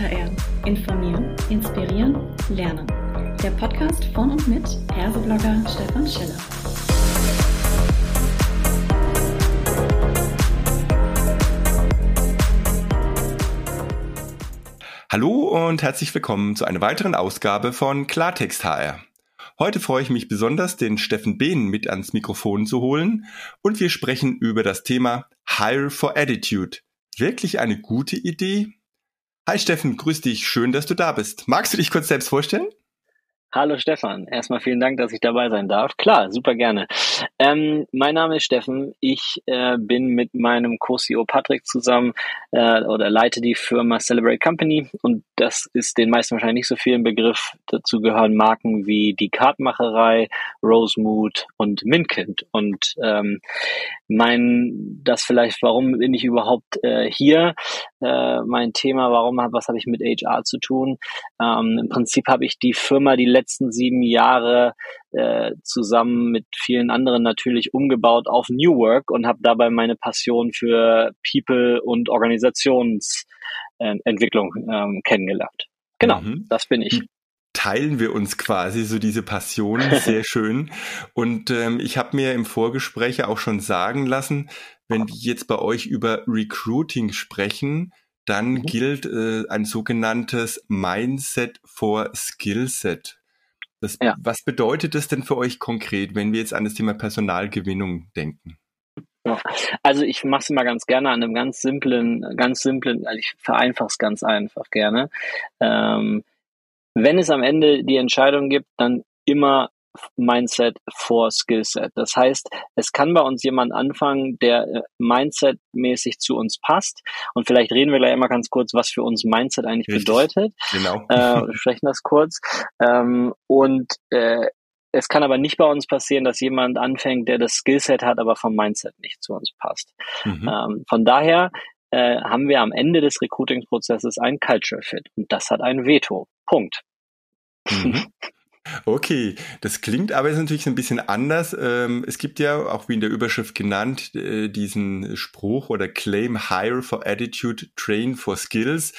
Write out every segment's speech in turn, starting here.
HR. Informieren, inspirieren, lernen. Der Podcast von und mit Herseblogger Stefan Schiller. Hallo und herzlich willkommen zu einer weiteren Ausgabe von Klartext HR. Heute freue ich mich besonders, den Steffen Behn mit ans Mikrofon zu holen und wir sprechen über das Thema Hire for Attitude. Wirklich eine gute Idee? Hi Steffen, grüß dich, schön, dass du da bist. Magst du dich kurz selbst vorstellen? Hallo Stefan, erstmal vielen Dank, dass ich dabei sein darf. Klar, super gerne. Ähm, mein Name ist Steffen. Ich äh, bin mit meinem Co-CEO Patrick zusammen äh, oder leite die Firma Celebrate Company und das ist den meisten wahrscheinlich nicht so viel im Begriff. Dazu gehören Marken wie die Kartmacherei, Rosemood und Minkind. Und ähm, mein, das vielleicht, warum bin ich überhaupt äh, hier? Äh, mein Thema, warum, was habe ich mit HR zu tun? Ähm, Im Prinzip habe ich die Firma die letzten sieben Jahre äh, zusammen mit vielen anderen natürlich umgebaut auf New Work und habe dabei meine Passion für People und Organisationsentwicklung ähm, kennengelernt. Genau, mhm. das bin ich teilen wir uns quasi so diese Passion sehr schön. Und ähm, ich habe mir im Vorgespräch auch schon sagen lassen, wenn wir jetzt bei euch über Recruiting sprechen, dann mhm. gilt äh, ein sogenanntes Mindset for Skillset. Das, ja. Was bedeutet das denn für euch konkret, wenn wir jetzt an das Thema Personalgewinnung denken? Also ich mache es mal ganz gerne an einem ganz simplen, ganz simplen, also ich vereinfache es ganz einfach gerne. Ähm, wenn es am Ende die Entscheidung gibt, dann immer Mindset vor Skillset. Das heißt, es kann bei uns jemand anfangen, der äh, Mindset-mäßig zu uns passt. Und vielleicht reden wir gleich mal ganz kurz, was für uns Mindset eigentlich Richtig. bedeutet. Genau. Äh, sprechen das kurz. Ähm, und äh, es kann aber nicht bei uns passieren, dass jemand anfängt, der das Skillset hat, aber vom Mindset nicht zu uns passt. Mhm. Ähm, von daher äh, haben wir am Ende des Recruiting-Prozesses ein Culture Fit und das hat ein Veto. Punkt. Mhm. Okay, das klingt aber jetzt natürlich ein bisschen anders. Ähm, es gibt ja, auch wie in der Überschrift genannt, äh, diesen Spruch oder Claim Hire for Attitude, Train for Skills.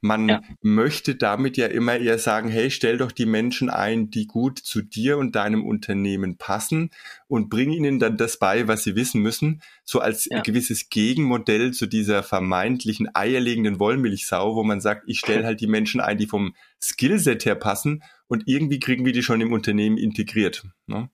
Man ja. möchte damit ja immer eher sagen, hey, stell doch die Menschen ein, die gut zu dir und deinem Unternehmen passen und bring ihnen dann das bei, was sie wissen müssen, so als ja. gewisses Gegenmodell zu dieser vermeintlichen eierlegenden Wollmilchsau, wo man sagt, ich stelle halt die Menschen ein, die vom Skillset her passen und irgendwie kriegen wir die schon im Unternehmen integriert. Ne?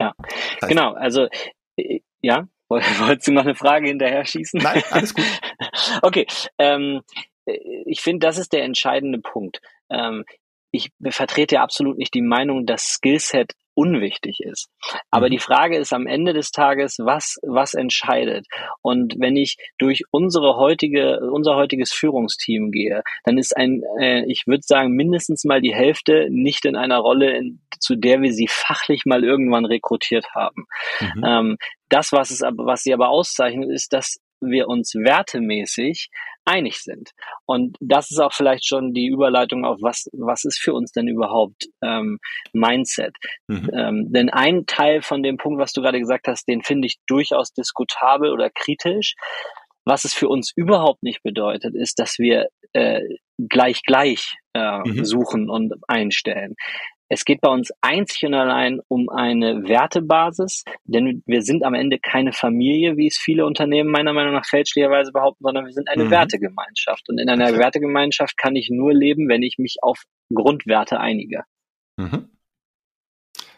Ja, das heißt, genau. Also äh, ja, wolltest du noch eine Frage hinterher schießen? Nein, alles gut. okay, ähm, äh, ich finde, das ist der entscheidende Punkt. Ähm, ich vertrete ja absolut nicht die Meinung, dass Skillset unwichtig ist. Aber mhm. die Frage ist am Ende des Tages, was, was entscheidet? Und wenn ich durch unsere heutige, unser heutiges Führungsteam gehe, dann ist ein, äh, ich würde sagen, mindestens mal die Hälfte nicht in einer Rolle, in, zu der wir sie fachlich mal irgendwann rekrutiert haben. Mhm. Ähm, das, was es aber, was sie aber auszeichnet, ist, dass wir uns wertemäßig einig sind. Und das ist auch vielleicht schon die Überleitung auf was, was ist für uns denn überhaupt ähm, Mindset? Mhm. Ähm, denn ein Teil von dem Punkt, was du gerade gesagt hast, den finde ich durchaus diskutabel oder kritisch. Was es für uns überhaupt nicht bedeutet, ist, dass wir äh, gleich gleich äh, mhm. suchen und einstellen. Es geht bei uns einzig und allein um eine Wertebasis, denn wir sind am Ende keine Familie, wie es viele Unternehmen meiner Meinung nach fälschlicherweise behaupten, sondern wir sind eine mhm. Wertegemeinschaft. Und in einer Wertegemeinschaft kann ich nur leben, wenn ich mich auf Grundwerte einige. Mhm.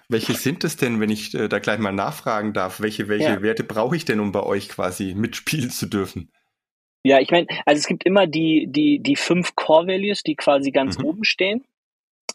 Welche sind es denn, wenn ich äh, da gleich mal nachfragen darf? Welche, welche ja. Werte brauche ich denn, um bei euch quasi mitspielen zu dürfen? Ja, ich meine, also es gibt immer die, die, die fünf Core Values, die quasi ganz mhm. oben stehen.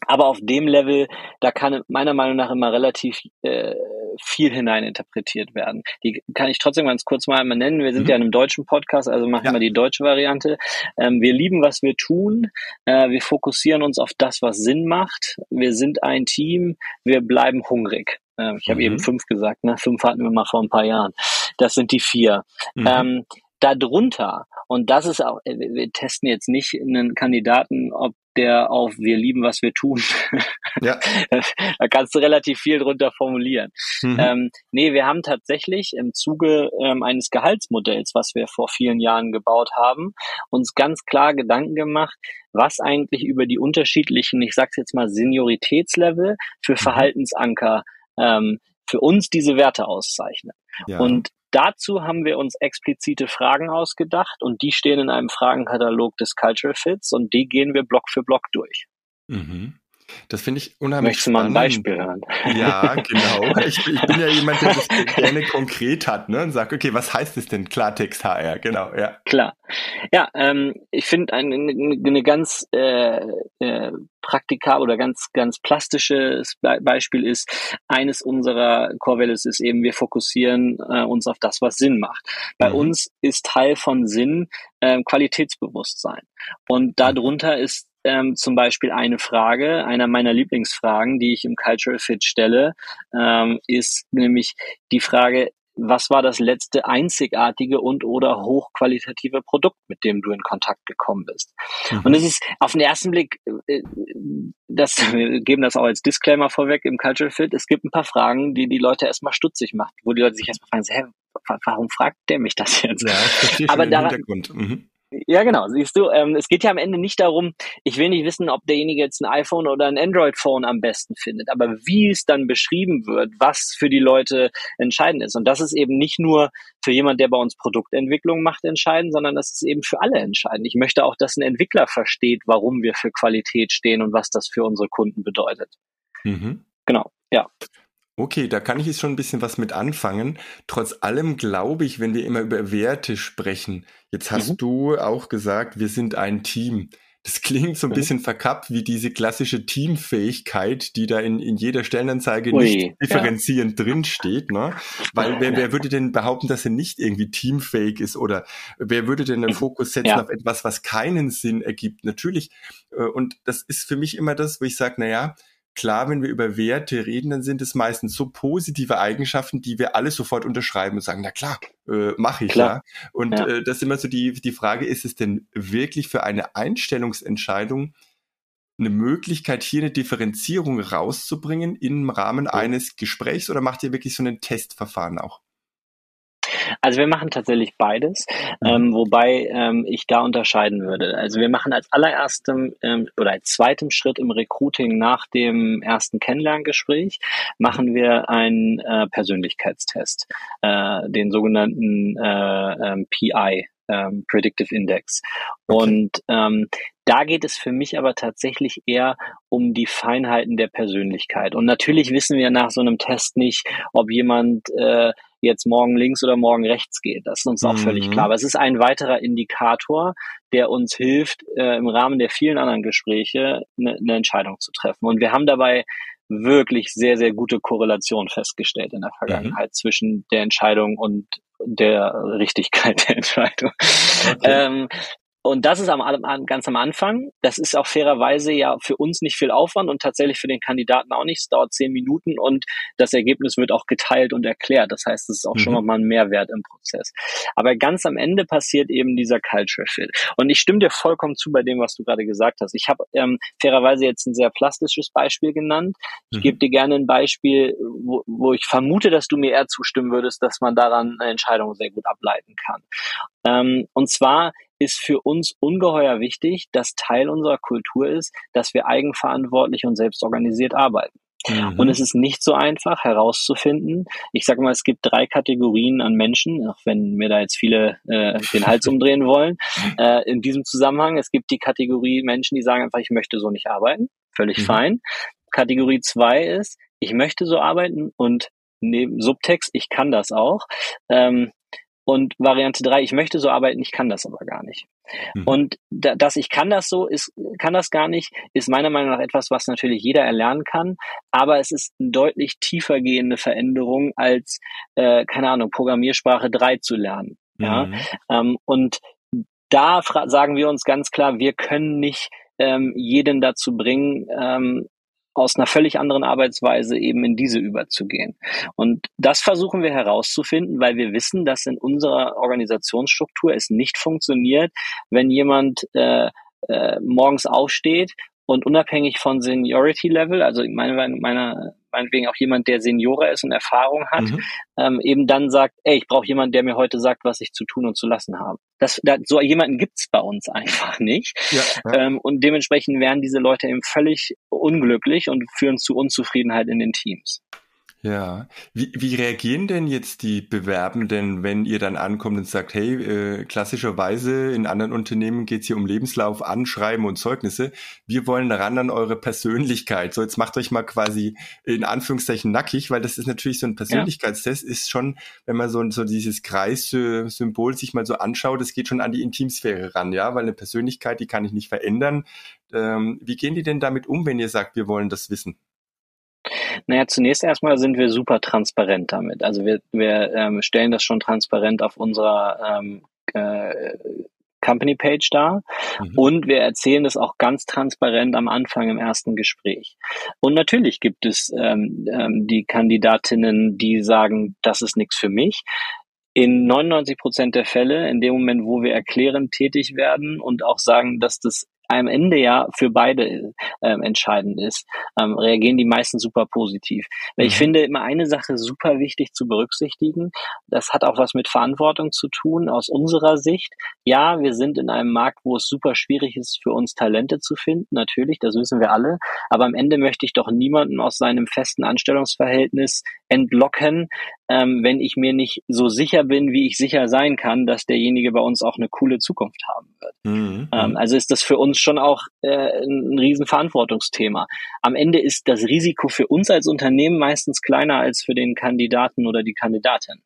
Aber auf dem Level, da kann meiner Meinung nach immer relativ äh, viel hineininterpretiert werden. Die kann ich trotzdem ganz kurz mal einmal nennen. Wir sind mhm. ja in einem deutschen Podcast, also machen ja. wir die deutsche Variante. Ähm, wir lieben, was wir tun. Äh, wir fokussieren uns auf das, was Sinn macht. Wir sind ein Team. Wir bleiben hungrig. Äh, ich habe mhm. eben fünf gesagt, ne? Fünf hatten wir mal vor ein paar Jahren. Das sind die vier. Mhm. Ähm, darunter, und das ist auch, äh, wir testen jetzt nicht einen Kandidaten, ob der auf wir lieben, was wir tun. Ja. da kannst du relativ viel drunter formulieren. Mhm. Ähm, nee, wir haben tatsächlich im Zuge ähm, eines Gehaltsmodells, was wir vor vielen Jahren gebaut haben, uns ganz klar Gedanken gemacht, was eigentlich über die unterschiedlichen, ich sag's jetzt mal, Senioritätslevel für mhm. Verhaltensanker ähm, für uns diese Werte auszeichnen. Ja. Und Dazu haben wir uns explizite Fragen ausgedacht und die stehen in einem Fragenkatalog des Cultural Fits und die gehen wir Block für Block durch. Mhm. Das finde ich unheimlich Möchtest du mal ein Beispiel hören? Ja, genau. Ich, ich, bin ja jemand, der das gerne konkret hat ne? und sagt, okay, was heißt es denn Klartext HR? Genau, ja. Klar. Ja, ähm, ich finde eine, eine ganz äh, äh, praktikabel oder ganz, ganz plastisches Beispiel ist, eines unserer Core Values ist eben, wir fokussieren äh, uns auf das, was Sinn macht. Bei mhm. uns ist Teil von Sinn äh, Qualitätsbewusstsein. Und darunter ist ähm, zum Beispiel eine Frage, einer meiner Lieblingsfragen, die ich im Cultural Fit stelle, ähm, ist nämlich die Frage, was war das letzte einzigartige und oder hochqualitative Produkt, mit dem du in Kontakt gekommen bist? Mhm. Und es ist auf den ersten Blick, äh, das, wir geben das auch als Disclaimer vorweg im Cultural Fit, es gibt ein paar Fragen, die die Leute erstmal stutzig macht, wo die Leute sich erstmal fragen, hä, warum fragt der mich das jetzt? Ja, ich verstehe Aber daran, mhm. Ja, genau. Siehst du, ähm, es geht ja am Ende nicht darum, ich will nicht wissen, ob derjenige jetzt ein iPhone oder ein Android-Phone am besten findet, aber wie es dann beschrieben wird, was für die Leute entscheidend ist. Und das ist eben nicht nur für jemand, der bei uns Produktentwicklung macht, entscheidend, sondern das ist eben für alle entscheidend. Ich möchte auch, dass ein Entwickler versteht, warum wir für Qualität stehen und was das für unsere Kunden bedeutet. Mhm. Genau, ja. Okay, da kann ich jetzt schon ein bisschen was mit anfangen. Trotz allem glaube ich, wenn wir immer über Werte sprechen, jetzt hast mhm. du auch gesagt, wir sind ein Team. Das klingt so ein mhm. bisschen verkappt wie diese klassische Teamfähigkeit, die da in, in jeder Stellenanzeige Ui, nicht differenzierend ja. drinsteht. Ne? Weil wer, wer würde denn behaupten, dass er nicht irgendwie teamfähig ist? Oder wer würde denn den Fokus setzen ja. auf etwas, was keinen Sinn ergibt? Natürlich. Äh, und das ist für mich immer das, wo ich sage, na ja, klar, wenn wir über Werte reden, dann sind es meistens so positive Eigenschaften, die wir alle sofort unterschreiben und sagen, na klar, äh, mache ich klar. ja. Und ja. Äh, das ist immer so die, die Frage, ist es denn wirklich für eine Einstellungsentscheidung eine Möglichkeit, hier eine Differenzierung rauszubringen im Rahmen ja. eines Gesprächs oder macht ihr wirklich so ein Testverfahren auch? Also wir machen tatsächlich beides, mhm. ähm, wobei ähm, ich da unterscheiden würde. Also wir machen als allererstem ähm, oder als zweitem Schritt im Recruiting nach dem ersten Kennenlerngespräch machen wir einen äh, Persönlichkeitstest, äh, den sogenannten äh, ähm, PI, ähm, Predictive Index. Okay. Und ähm, da geht es für mich aber tatsächlich eher um die Feinheiten der Persönlichkeit. Und natürlich wissen wir nach so einem Test nicht, ob jemand äh, jetzt morgen links oder morgen rechts geht. Das ist uns auch mhm. völlig klar. Aber es ist ein weiterer Indikator, der uns hilft, äh, im Rahmen der vielen anderen Gespräche eine, eine Entscheidung zu treffen. Und wir haben dabei wirklich sehr, sehr gute Korrelation festgestellt in der Vergangenheit mhm. zwischen der Entscheidung und der Richtigkeit der Entscheidung. Okay. Ähm, und das ist am, ganz am Anfang. Das ist auch fairerweise ja für uns nicht viel Aufwand und tatsächlich für den Kandidaten auch nicht. Es dauert zehn Minuten und das Ergebnis wird auch geteilt und erklärt. Das heißt, es ist auch mhm. schon nochmal ein Mehrwert im Prozess. Aber ganz am Ende passiert eben dieser Culture Fit. Und ich stimme dir vollkommen zu bei dem, was du gerade gesagt hast. Ich habe ähm, fairerweise jetzt ein sehr plastisches Beispiel genannt. Ich mhm. gebe dir gerne ein Beispiel, wo, wo ich vermute, dass du mir eher zustimmen würdest, dass man daran eine Entscheidung sehr gut ableiten kann. Ähm, und zwar ist für uns ungeheuer wichtig, dass Teil unserer Kultur ist, dass wir eigenverantwortlich und selbstorganisiert arbeiten. Mhm. Und es ist nicht so einfach herauszufinden. Ich sage mal, es gibt drei Kategorien an Menschen, auch wenn mir da jetzt viele äh, den Hals umdrehen wollen. Äh, in diesem Zusammenhang, es gibt die Kategorie Menschen, die sagen einfach, ich möchte so nicht arbeiten. Völlig mhm. fein. Kategorie zwei ist, ich möchte so arbeiten und neben Subtext, ich kann das auch. Ähm, und Variante drei, ich möchte so arbeiten, ich kann das aber gar nicht. Mhm. Und da, dass ich kann das so, ist, kann das gar nicht, ist meiner Meinung nach etwas, was natürlich jeder erlernen kann. Aber es ist eine deutlich tiefer gehende Veränderung als, äh, keine Ahnung, Programmiersprache drei zu lernen. Ja? Mhm. Ähm, und da sagen wir uns ganz klar, wir können nicht ähm, jeden dazu bringen, ähm, aus einer völlig anderen Arbeitsweise eben in diese überzugehen. Und das versuchen wir herauszufinden, weil wir wissen, dass in unserer Organisationsstruktur es nicht funktioniert, wenn jemand äh, äh, morgens aufsteht und unabhängig von Seniority Level, also meine, meine, meinetwegen auch jemand, der Seniorer ist und Erfahrung hat, mhm. ähm, eben dann sagt, ey, ich brauche jemanden, der mir heute sagt, was ich zu tun und zu lassen habe. Das, da, so jemanden gibt's bei uns einfach nicht. Ja, ja. Ähm, und dementsprechend werden diese Leute eben völlig unglücklich und führen zu Unzufriedenheit in den Teams. Ja, wie, wie reagieren denn jetzt die Bewerbenden, wenn ihr dann ankommt und sagt, hey, äh, klassischerweise in anderen Unternehmen geht's hier um Lebenslauf, Anschreiben und Zeugnisse. Wir wollen ran an eure Persönlichkeit. So, jetzt macht euch mal quasi in Anführungszeichen nackig, weil das ist natürlich so ein Persönlichkeitstest, ja. ist schon, wenn man so, so dieses Kreissymbol sich mal so anschaut, es geht schon an die Intimsphäre ran, ja, weil eine Persönlichkeit, die kann ich nicht verändern. Ähm, wie gehen die denn damit um, wenn ihr sagt, wir wollen das wissen? Naja, zunächst erstmal sind wir super transparent damit. Also wir, wir ähm, stellen das schon transparent auf unserer ähm, äh, Company Page dar mhm. und wir erzählen das auch ganz transparent am Anfang im ersten Gespräch. Und natürlich gibt es ähm, ähm, die Kandidatinnen, die sagen, das ist nichts für mich. In 99 Prozent der Fälle, in dem Moment, wo wir erklärend tätig werden und auch sagen, dass das am Ende ja für beide ähm, entscheidend ist, ähm, reagieren die meisten super positiv. Weil ich mhm. finde immer eine Sache super wichtig zu berücksichtigen. Das hat auch was mit Verantwortung zu tun aus unserer Sicht. Ja, wir sind in einem Markt, wo es super schwierig ist, für uns Talente zu finden. Natürlich, das wissen wir alle. Aber am Ende möchte ich doch niemanden aus seinem festen Anstellungsverhältnis entlocken, ähm, wenn ich mir nicht so sicher bin, wie ich sicher sein kann, dass derjenige bei uns auch eine coole Zukunft haben wird. Mhm. Ähm, also ist das für uns schon auch äh, ein riesen Verantwortungsthema. Am Ende ist das Risiko für uns als Unternehmen meistens kleiner als für den Kandidaten oder die Kandidatin.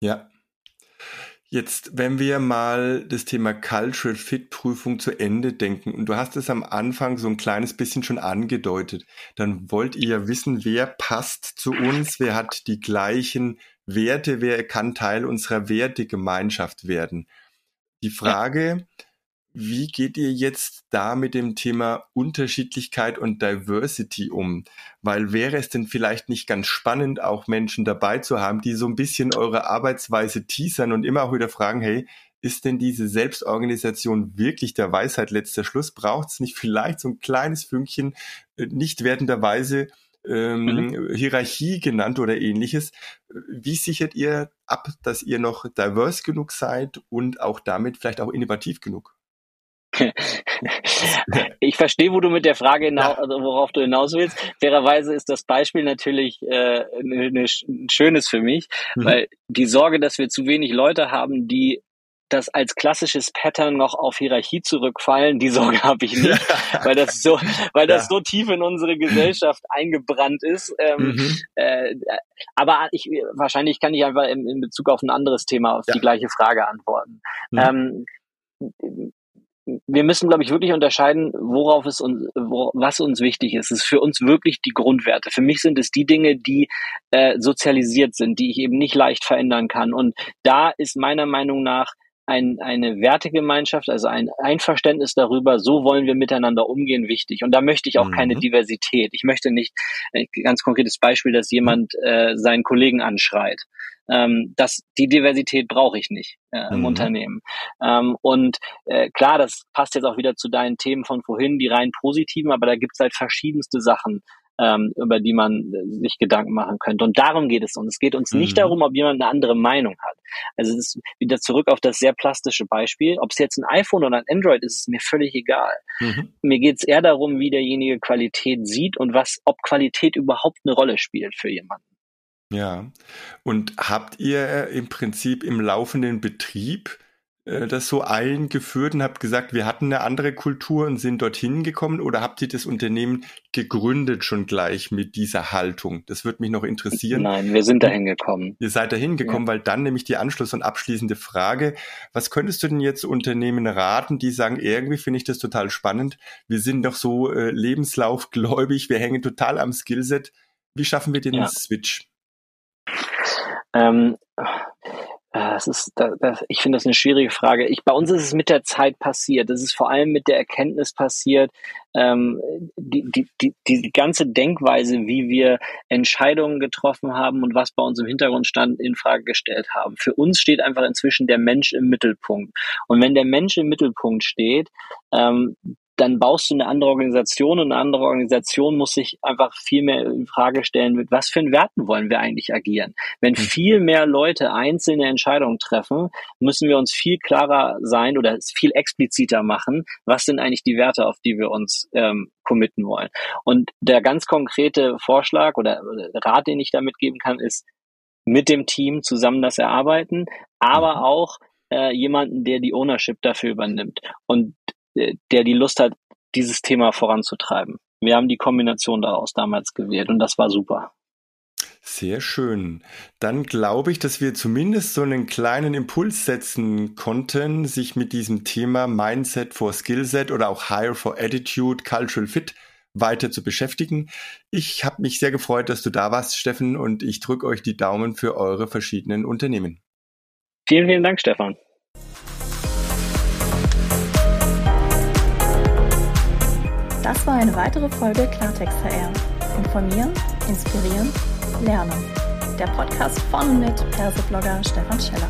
Ja, Jetzt, wenn wir mal das Thema Cultural Fit Prüfung zu Ende denken, und du hast es am Anfang so ein kleines bisschen schon angedeutet, dann wollt ihr ja wissen, wer passt zu uns, wer hat die gleichen Werte, wer kann Teil unserer Wertegemeinschaft werden. Die Frage, ja wie geht ihr jetzt da mit dem Thema Unterschiedlichkeit und Diversity um? Weil wäre es denn vielleicht nicht ganz spannend, auch Menschen dabei zu haben, die so ein bisschen eure Arbeitsweise teasern und immer auch wieder fragen, hey, ist denn diese Selbstorganisation wirklich der Weisheit letzter Schluss? Braucht es nicht vielleicht so ein kleines Fünkchen äh, nicht wertenderweise ähm, mhm. Hierarchie genannt oder ähnliches. Wie sichert ihr ab, dass ihr noch diverse genug seid und auch damit vielleicht auch innovativ genug? ich verstehe, wo du mit der Frage hinaus, also worauf du hinaus willst. Fairerweise ist das Beispiel natürlich äh, ne, ne, ein schönes für mich, mhm. weil die Sorge, dass wir zu wenig Leute haben, die das als klassisches Pattern noch auf Hierarchie zurückfallen, die Sorge habe ich nicht, weil das so, weil das ja. so tief in unsere Gesellschaft eingebrannt ist. Ähm, mhm. äh, aber ich, wahrscheinlich kann ich einfach in, in Bezug auf ein anderes Thema auf ja. die gleiche Frage antworten. Mhm. Ähm, wir müssen, glaube ich, wirklich unterscheiden, worauf es uns, wo, was uns wichtig ist. Es ist für uns wirklich die Grundwerte. Für mich sind es die Dinge, die äh, sozialisiert sind, die ich eben nicht leicht verändern kann. Und da ist meiner Meinung nach ein, eine Wertegemeinschaft, also ein Einverständnis darüber, so wollen wir miteinander umgehen, wichtig. Und da möchte ich auch mhm. keine Diversität. Ich möchte nicht, ein äh, ganz konkretes Beispiel, dass jemand äh, seinen Kollegen anschreit. Ähm, das, die Diversität brauche ich nicht äh, im mhm. Unternehmen. Ähm, und äh, klar, das passt jetzt auch wieder zu deinen Themen von vorhin, die rein positiven, aber da gibt es halt verschiedenste Sachen, ähm, über die man äh, sich Gedanken machen könnte. Und darum geht es uns. Es geht uns mhm. nicht darum, ob jemand eine andere Meinung hat. Also es ist wieder zurück auf das sehr plastische Beispiel. Ob es jetzt ein iPhone oder ein Android ist, ist mir völlig egal. Mhm. Mir geht es eher darum, wie derjenige Qualität sieht und was, ob Qualität überhaupt eine Rolle spielt für jemanden. Ja. Und habt ihr im Prinzip im laufenden Betrieb äh, das so eingeführt und habt gesagt, wir hatten eine andere Kultur und sind dorthin gekommen oder habt ihr das Unternehmen gegründet schon gleich mit dieser Haltung? Das würde mich noch interessieren. Nein, wir sind dahin gekommen. Ihr seid dahin gekommen, ja. weil dann nämlich die Anschluss- und abschließende Frage, was könntest du denn jetzt Unternehmen raten, die sagen, irgendwie finde ich das total spannend, wir sind doch so äh, lebenslaufgläubig, wir hängen total am Skillset. Wie schaffen wir den ja. Switch? Ähm, das ist, das, das, ich finde das eine schwierige Frage. Ich, bei uns ist es mit der Zeit passiert. Es ist vor allem mit der Erkenntnis passiert, ähm, die, die, die, die ganze Denkweise, wie wir Entscheidungen getroffen haben und was bei uns im Hintergrund stand, in Frage gestellt haben. Für uns steht einfach inzwischen der Mensch im Mittelpunkt. Und wenn der Mensch im Mittelpunkt steht, ähm, dann baust du eine andere Organisation und eine andere Organisation muss sich einfach viel mehr in Frage stellen, mit was für einen Werten wollen wir eigentlich agieren. Wenn hm. viel mehr Leute einzelne Entscheidungen treffen, müssen wir uns viel klarer sein oder viel expliziter machen, was sind eigentlich die Werte, auf die wir uns ähm, committen wollen. Und der ganz konkrete Vorschlag oder Rat, den ich damit geben kann, ist, mit dem Team zusammen das erarbeiten, aber mhm. auch äh, jemanden, der die Ownership dafür übernimmt. Und der die Lust hat, dieses Thema voranzutreiben. Wir haben die Kombination daraus damals gewählt und das war super. Sehr schön. Dann glaube ich, dass wir zumindest so einen kleinen Impuls setzen konnten, sich mit diesem Thema Mindset for Skillset oder auch Hire for Attitude, Cultural Fit weiter zu beschäftigen. Ich habe mich sehr gefreut, dass du da warst, Steffen, und ich drücke euch die Daumen für eure verschiedenen Unternehmen. Vielen, vielen Dank, Stefan. Das war eine weitere Folge Klartext HR. Informieren, inspirieren, lernen. Der Podcast von und mit Perseblogger Stefan Scheller.